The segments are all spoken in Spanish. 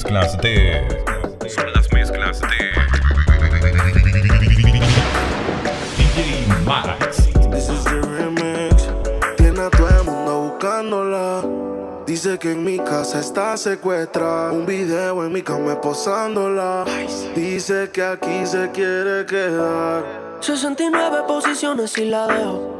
mezclas de. Son las mezclas de. DJ Max. This is the remix. Tiene a todo el mundo buscándola. Dice que en mi casa está secuestrada. Un video en mi cama posándola. Dice que aquí se quiere quedar. 69 posiciones y la dejo.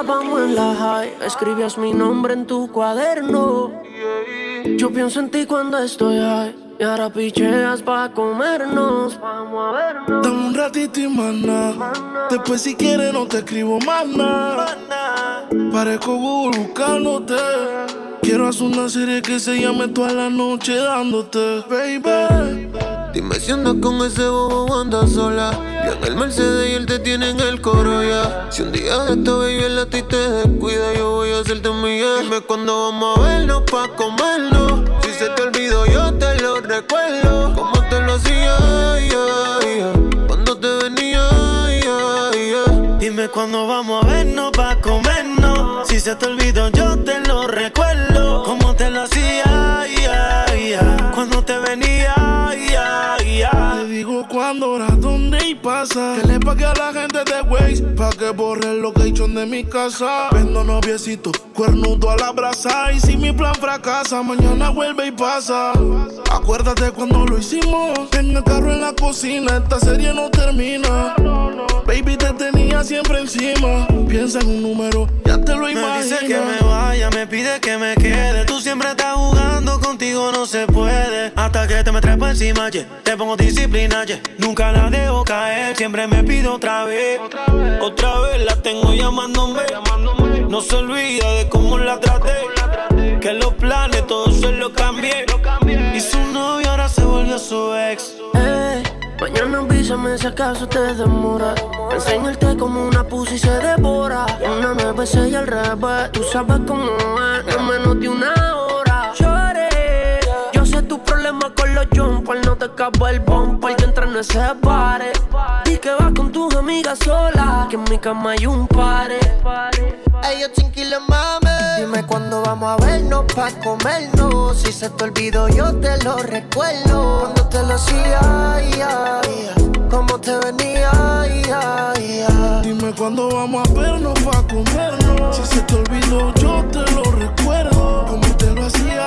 estábamos en la high, escribías mi nombre en tu cuaderno. Yo pienso en ti cuando estoy high. Y ahora picheas pa' comernos. Vamos a vernos. Dame un ratito y mana. Después, si quieres, no te escribo más nada. Parezco Google buscándote. Quiero hacer una serie que se llame toda la noche dándote, baby. Dime si andas con ese bobo andas sola. En el Mercedes y él te tiene en el coro ya. Si un día de esta baby a ti te descuida, yo voy a hacerte mía. Dime cuándo vamos a vernos pa' comernos. Si se te olvidó, yo te lo recuerdo. Como te lo hacía, cuando te venía. Dime cuándo vamos a vernos pa' comernos. Si se te olvidó, yo te Que le pague a la gente de Waze pa' que borre el location de mi casa. Vendo noviecito, cuernudo a la brasa. Y si mi plan fracasa, mañana vuelve y pasa. Acuérdate cuando lo hicimos. En el carro en la cocina, esta serie no termina. Baby, te tenía siempre encima. Piensa en un número, ya te lo Me imaginas. dice que me vaya, me pide que me quede. Tú siempre estás jugando, contigo no se puede. Hasta que te me trepo encima, yeah. te pongo disciplina, yeah. nunca la dejo caer. Siempre me pido otra vez, otra vez la tengo llamándome. No se olvida de cómo la traté. Que los planes todos se los cambié. Novio ahora se volvió su ex. Eh, mañana avísame si acaso te demora. Enseñarte como una pussy se devora. Una nueve y al revés. Tú sabes cómo es, en menos de una hora. Lloré. Yo sé tu problema con los jumpers. No te acabo el bumper. Que entra no se pare. Y que vas con tus amigas solas. Que en mi cama hay un pare. Ellos chinquiles mame. Dime cuándo vamos a vernos pa' comernos. Si se te olvidó, yo te lo recuerdo. Cuando te lo hacía, ay, ay. Cómo te venía, ay. Dime cuándo vamos a vernos pa' comernos. Si se te olvidó, yo te lo recuerdo. Como te lo hacía,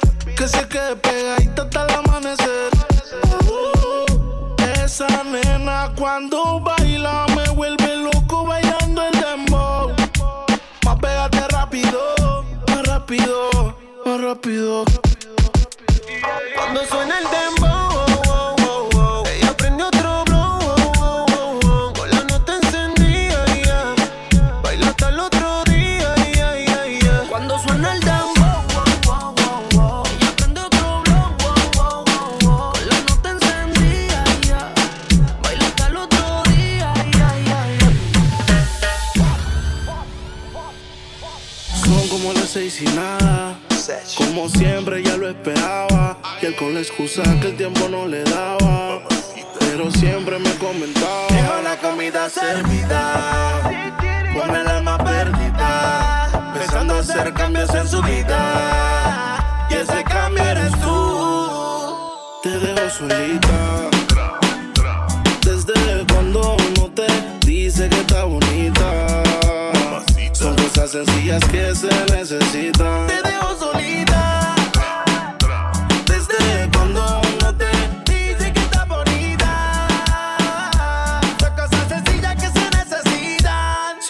que se quede pegada excusa que el tiempo no le daba. Pero siempre me comentaba. Deja la comida servida. Con el alma perdida. Pensando hacer cambios en su vida. Y ese cambio eres tú. Te dejo solita. Desde cuando uno te dice que está bonita. Son cosas sencillas que se necesitan. Te dejo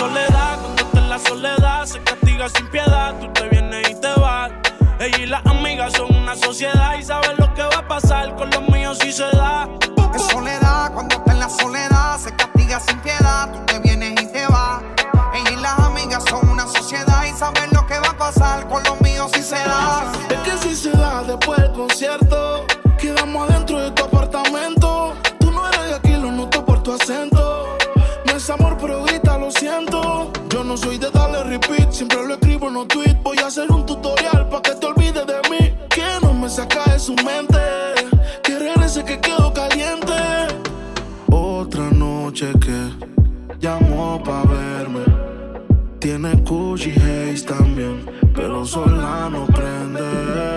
soledad, cuando está en la soledad, se castiga sin piedad. Tú te vienes y te vas. Ella y las amigas son una sociedad y saben lo que va a pasar con los míos si se da. Es soledad, cuando está en la soledad, se castiga sin piedad. Tú te vienes y te vas. Ella y las amigas son una sociedad y saben lo que va a pasar con los míos si se da. Es que si se da después del concierto, quedamos adentro de tu apartamento. Tú no eres de aquí, lo noto por tu acento. No es amor, pero grita, Yo no soy de darle repeat, siempre lo escribo en los tweets. Voy a hacer un tutorial para que te olvides de mí. Que no me saca de su mente. Que regrese que quedo caliente. Otra noche que llamó pa' verme. Tiene Gucci Haze también, pero sola no prende.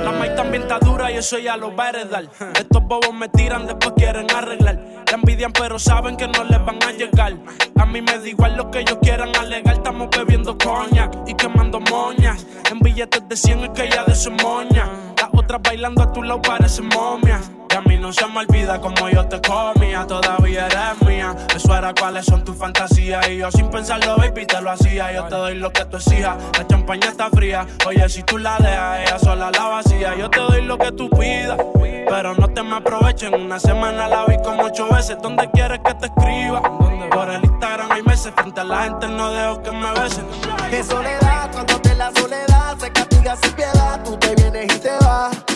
La maíz también está dura y eso ya lo va a heredar. Estos bobos me tiran, después quieren arreglar. La envidian, pero saben que no les van a llegar. A mí me da igual lo que ellos quieran alegar. Estamos bebiendo coñac y quemando moñas. En billetes de 100 es que ya de su moña. Las otras bailando a tu lado parecen momias. Y a mí no se me olvida como yo te comía, todavía eres mía. Eso era cuáles son tus fantasías. Y yo sin pensarlo, baby, te lo hacía. Yo te doy lo que tú exijas. La champaña está fría. Oye, si tú la dejas, ella sola la vacía. Yo te doy lo que tú pidas. Pero no te me aprovechen. Una semana la vi como ocho veces. ¿Dónde quieres que te escriba? Por el Instagram hay meses. Frente a la gente no dejo que me besen. Que soledad, cuando te la soledad se castiga sin piedad, tú te vienes y te vas.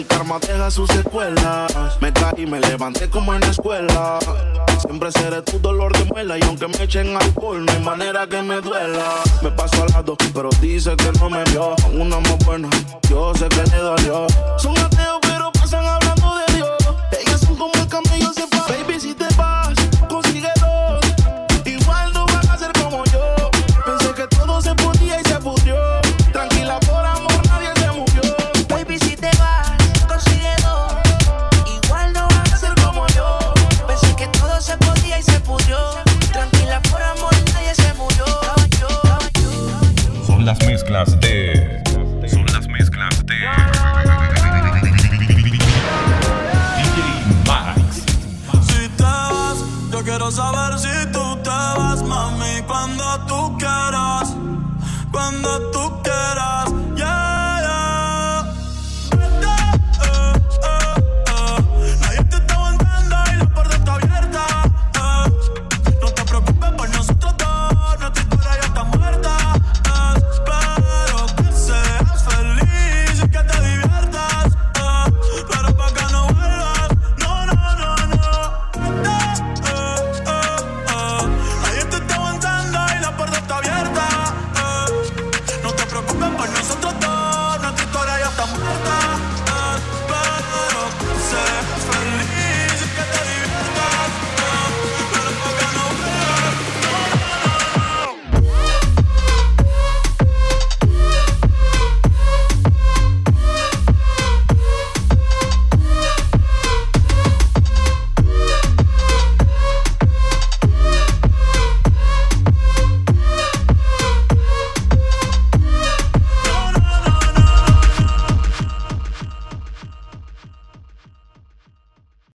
El karma deja sus secuelas. Me caí y me levanté como en la escuela. Siempre seré tu dolor de muela. Y aunque me echen alcohol, no hay manera que me duela. Me paso al lado, pero dice que no me vio. Una más buena, yo sé que le dolió. Son ateos, cuando tú